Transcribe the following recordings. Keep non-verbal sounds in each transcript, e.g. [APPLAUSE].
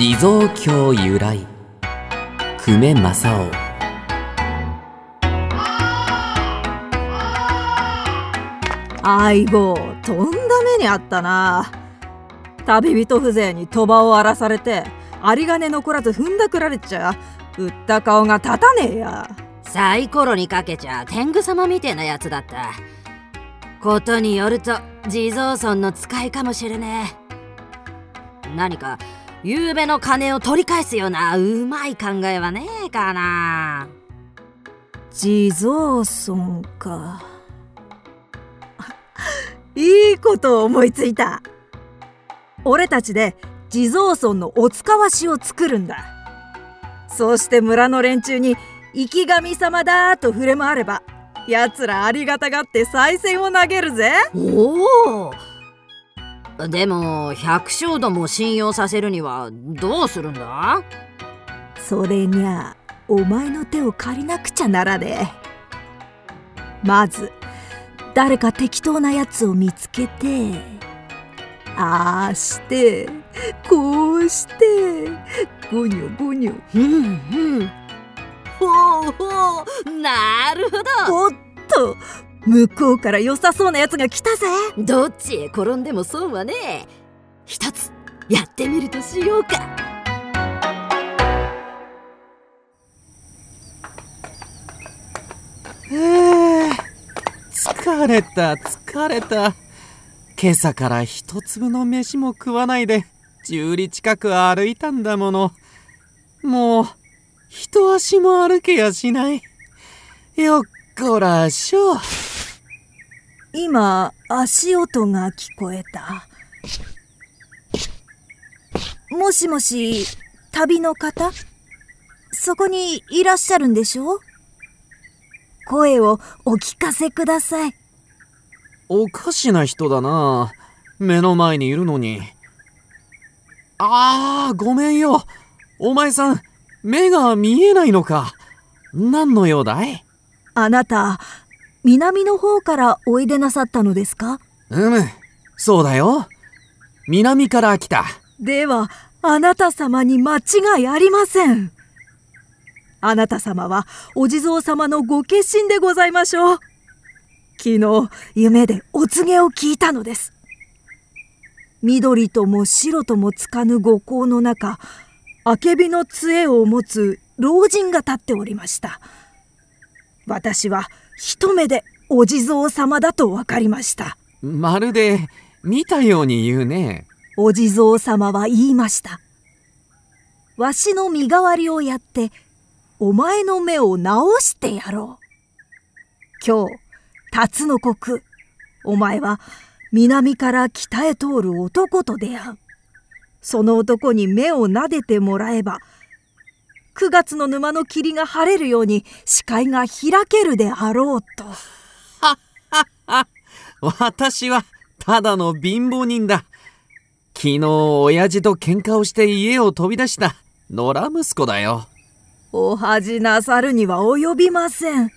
地蔵経由来。久米正雄。相棒とんだ目にあったな。旅人風情に賭場を荒らされて有り金残らず踏んだくられちゃ売った顔が立たねえや。サイコロにかけちゃ天狗様みてえなやつだった。ことによると地蔵村の使いかもしれねえ。何か夕べの金を取り返すようなうまい考えはねえかな。地蔵村か。[LAUGHS] いいことを思いついた。俺たちで地蔵村のおつかわしを作るんだ。そうして村の連中に生き神様だと触れ回ればやつらありがたがって賽銭を投げるぜ。おおでも百姓どもを信用させるにはどうするんだ？それにゃお前の手を借りなくちゃならねえ。まず誰か適当なやつを見つけてああしてこうしてゴニョゴニョうんうん。ほうほう。なるほど。おっと向こうから良さそうなやつが来たぜ。どっちへ転んでも損はねえ。一つやってみるとしようか。えー、疲れた疲れた。今朝から一粒の飯も食わないで10里近く歩いたんだもの。もう一足も歩けやしない。よっこらしょ今足音が聞こえた。もしもし旅の方？そこにいらっしゃるんでしょ？声をお聞かせください。おかしな人だな。目の前にいるのに。あーごめんよ。お前さん目が見えないのか。何の用だい？あなた南の方からおいでなさったのですか？うむそうだよ。南から来た。ではあなた様に間違いありません。あなた様はお地蔵様のご決心でございましょう。昨日夢でお告げを聞いたのです。緑とも白ともつかぬ五行の中あけびの杖を持つ老人が立っておりました。私は一目でお地蔵様だと分かりました。まるで見たように言うね。お地蔵様は言いました。わしの身代わりをやってお前の目を直してやろう。今日辰の国お前は南から北へ通る男と出会う。その男に目を撫でてもらえば9月の沼の霧が晴れるように視界が開けるであろうと。[LAUGHS] 私はただの貧乏人だ。昨日親父と喧嘩をして家を飛び出した野良息子だよ。お恥なさるには及びません。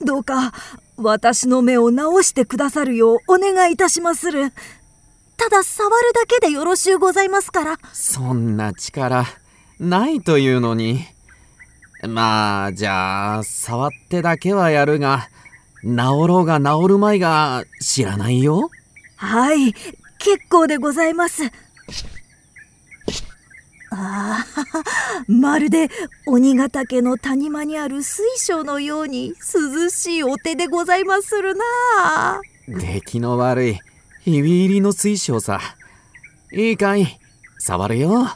どうか私の目を直してくださるようお願いいたしまする。ただ触るだけでよろしゅうございますから。そんな力ないというのに。まあじゃあ触ってだけはやるが治ろうが治るまいが知らないよ。はい結構でございます。ああ [LAUGHS] まるで鬼ヶ岳の谷間にある水晶のように涼しいお手でございまするな出来の悪いひび入りの水晶さ。いいかい触るよ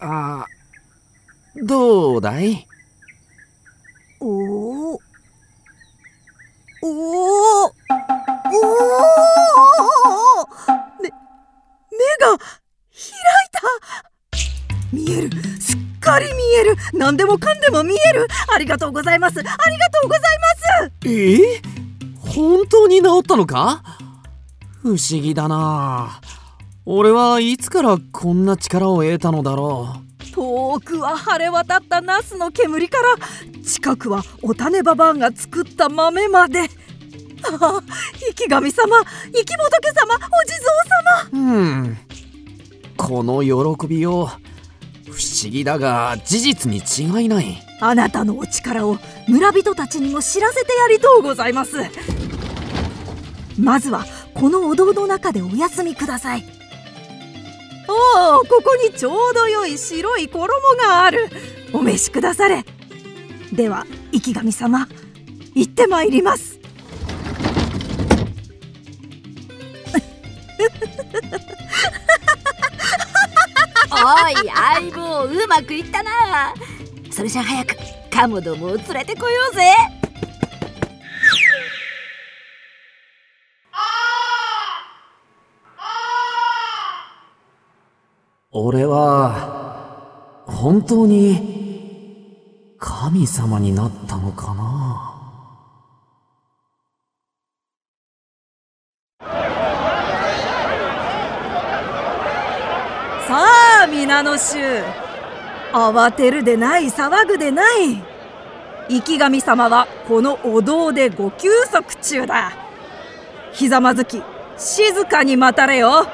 あどうだい？おおおおお目目が開いた。見える。すっかり見える。何でもかんでも見える。ありがとうございます。ありがとうございます。え？ー、本当に治ったのか？不思議だな俺はいつからこんな力を得たのだろう。遠くは晴れ渡ったナスの煙から近くはお種ババアが作った豆まで。あ [LAUGHS] あ生き神様生き仏様お地蔵様。うん。この喜びよう不思議だが事実に違いないあなたのお力を村人たちにも知らせてやりとうございますまずはこのお堂の中でお休みくださいおここにちょうど良い白い衣がある。お召しくだされ。では生神様行ってまいります。おい相棒うまくいったな。それじゃ早くカモどもを連れてこようぜ。俺は本当に神様になったのかな？さあ皆の衆慌てるでない騒ぐでない。生き神様はこのお堂でご休息中だ。ひざまずき静かに待たれよ。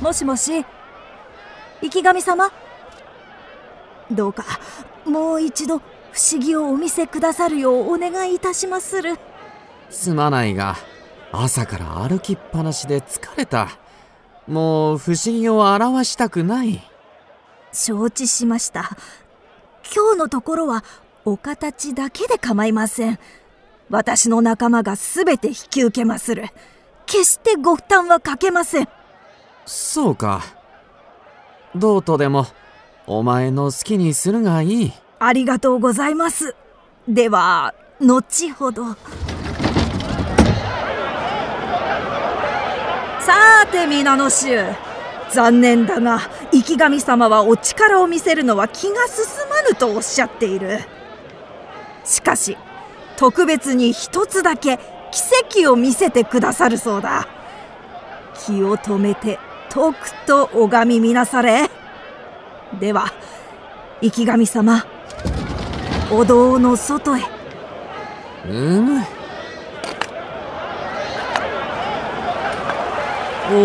もしもし。生き神様。どうかもう一度不思議をお見せくださるようお願いいたしまする。すまないが朝から歩きっぱなしで疲れた。もう不思議を表したくない。承知しました。今日のところはお形だけで構いません。私の仲間が全て引き受けまする。決してご負担はかけませんそうか。どうとでもお前の好きにするがいい。ありがとうございます。では後ほど。さて皆の衆残念だが生き神様はお力を見せるのは気が進まぬとおっしゃっている。しかし特別に一つだけ奇跡を見せてくださるそうだ。気を止めてとくと拝みみなされでは生き神様お堂の外へ。うむおお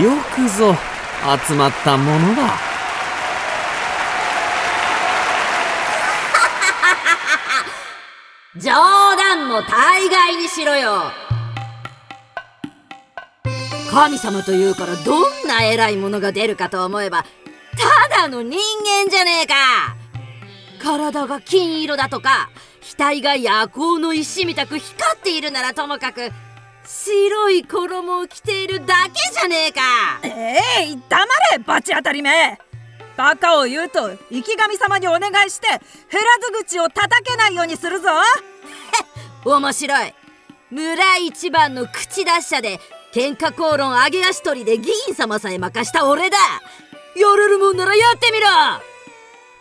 よくぞ集まったものだ。[LAUGHS] 冗談も大概にしろよ神様というからどんな偉いものが出るかと思えばただの人間じゃねえか。体が金色だとか額が夜光の石みたく光っているならともかく白い衣を着ているだけじゃねえか。ええ黙れバチ当たりめ。バカを言うと生き神様にお願いして減らず口を叩けないようにするぞ。[LAUGHS] 面白い。村一番の口達者で喧嘩口論上げ足取りで議員様さえ任した俺だ。やれるもんならやってみろ。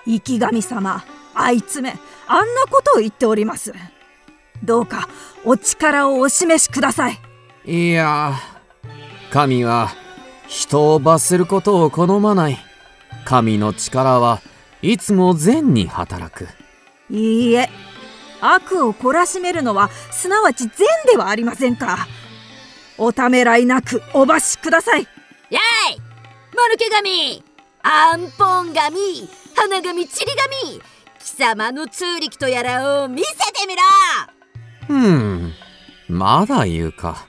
生き神様あいつめあんなことを言っております。どうかお力をお示しください。いや神は人を罰することを好まない。神の力はいつも善に働く。いいえ悪を懲らしめるのはすなわち善ではありませんかおためらいなくお罰しください。やい。もぬけ神アンポン神花神ちり神貴様の通力とやらを見せてみろ。ふん。まだ言うか。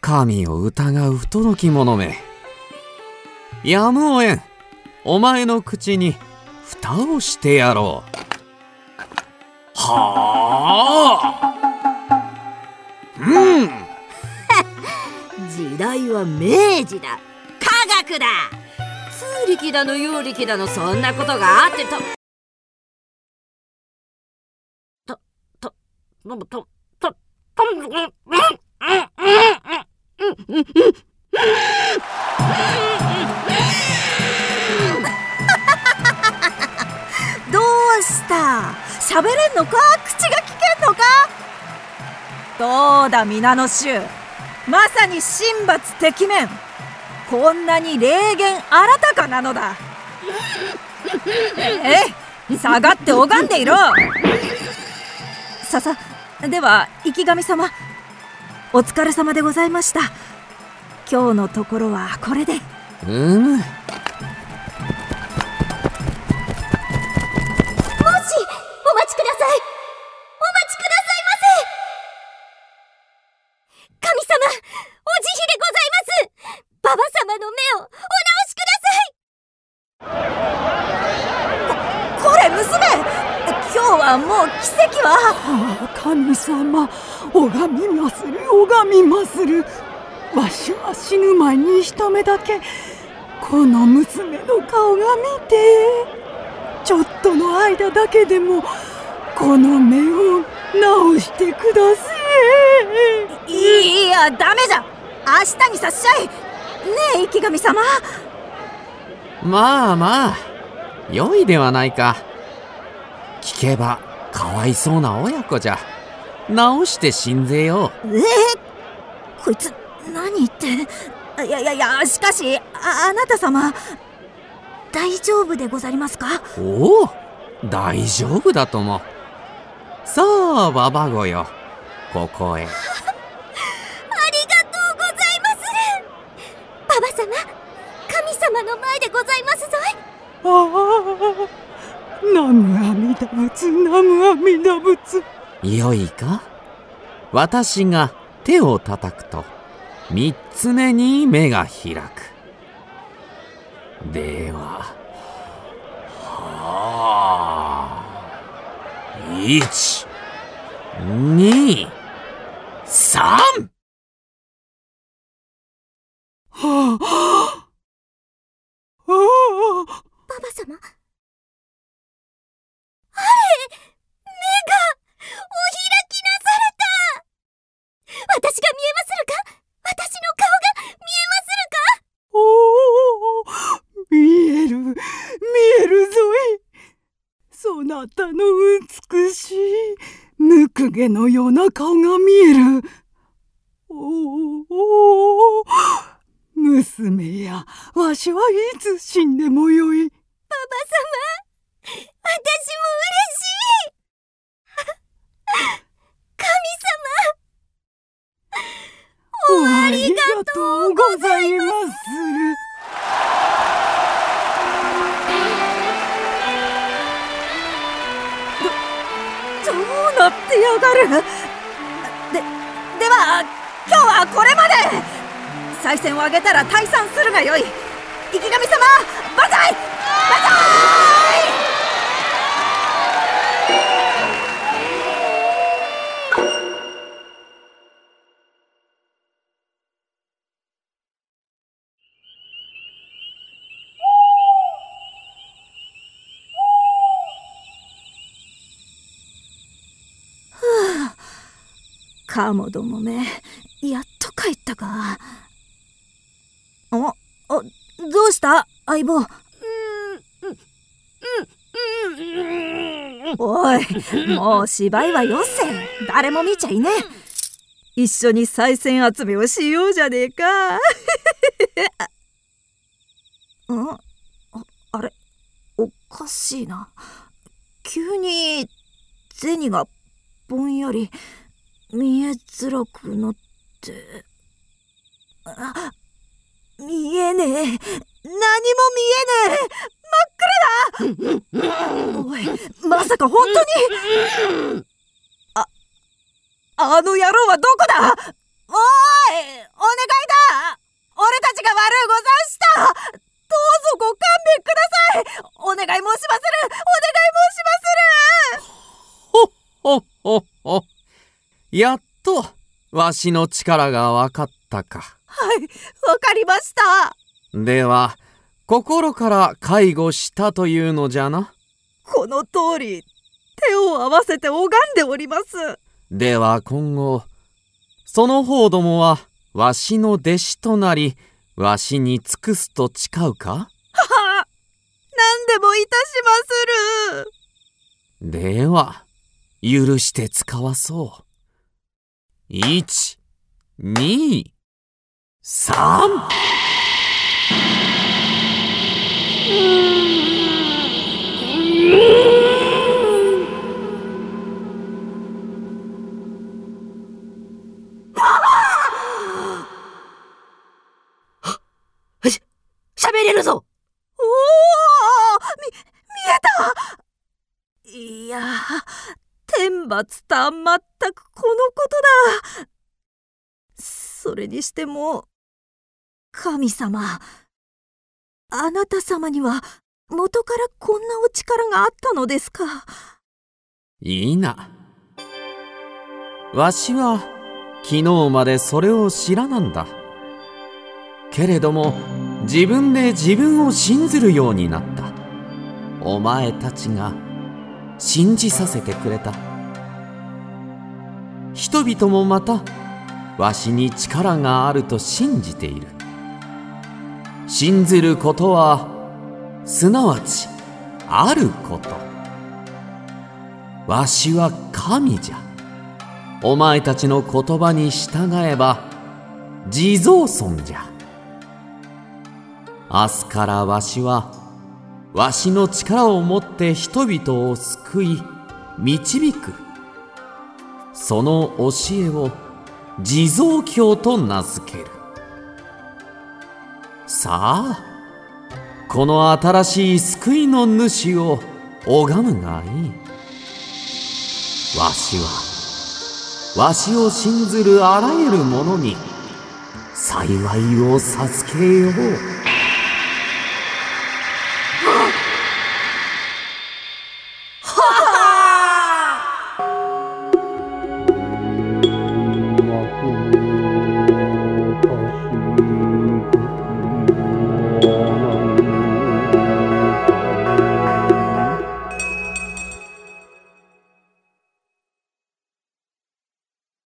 神を疑う不届き者め。やむをえん。お前の口に蓋をしてやろう。はあ。うん時代は明治だ。科学だ。通力だの有力だのそんなことがあってと。ととととととどうした喋れんのか口が聞けんのかどうだ皆の衆まさに神罰敵面こんなに霊言新たかなのだ。え下がって拝んでいろ。ささでは生き神様お疲れ様でございました。今日のところはこれで。うむ。に一目だけこの娘の顔が見てちょっとの間だけでもこの目を直してくださいいやダメじゃ。明日にさっしゃいねえ池神様。まあまあ良いではないか。聞けばかわいそうな親子じゃ。直して死んぜよう。えー、こいつ何言っていやいやいやしかしああなた様大丈夫でござりますか？おお大丈夫だとも。さあババゴよここへ。[LAUGHS] ありがとうございます。ババ様神様の前でございますぞい。ああナムアミダ仏ナムアミダ仏。よいか？私が手を叩くと三つ目に目が開く。でははあ一二三。はあはあ [LAUGHS] ババ様あれ目がお開きなされた私が見えまするか私の顔が見えまするかおお見える見えるぞいそなたの美しいぬくげのような顔が見える。おお娘やわしはいつ死んでもよい。ババ様私も嬉しい。神様おありがとうございます。るどどうなってやがる。ででは今日はこれまで。再戦をあげたら退散するがよい。池上様万歳万歳カモどもめ。やっと帰ったか。ああどうした？相棒。おいもう芝居はよせ誰も見ちゃいね。え一緒に賽銭集めをしようじゃねえか。ん [LAUGHS] ああれおかしいな。急に銭がぼんやり見えづらくなって。あ見えねえ。何も見えねえ。真っ暗だ。おいまさか本当に。ああの野郎はどこだ。おいお願いだ。俺たちが悪うござんした。どうぞご勘弁ください。お願い申しまする。お願い申しまする。ほっほっほやっとわしの力がわかったか。はいわかりました。では心から介護したというのじゃな。この通り手を合わせて拝んでおります。では今後その方どもはわしの弟子となりわしに尽くすと誓うか？はは何でもいたしまする。では許して使わそう1、2、3! 喋れるぞおおみ、見えたいや、天罰たまれにしても神様あなた様には元からこんなお力があったのですか？いいな。わしは昨日までそれを知らなんだ。けれども自分で自分を信ずるようになった。お前たちが信じさせてくれた。人々もまたわしに力があると信じている。信ずることはすなわちあること。わしは神じゃ。お前たちの言葉に従えば地蔵尊じゃ。明日からわしはわしの力をもって人々を救い導く。その教えを地蔵教と名付ける。さあこの新しい救いの主を拝むがいい。わしはわしを信ずるあらゆる者に幸いを授けよう。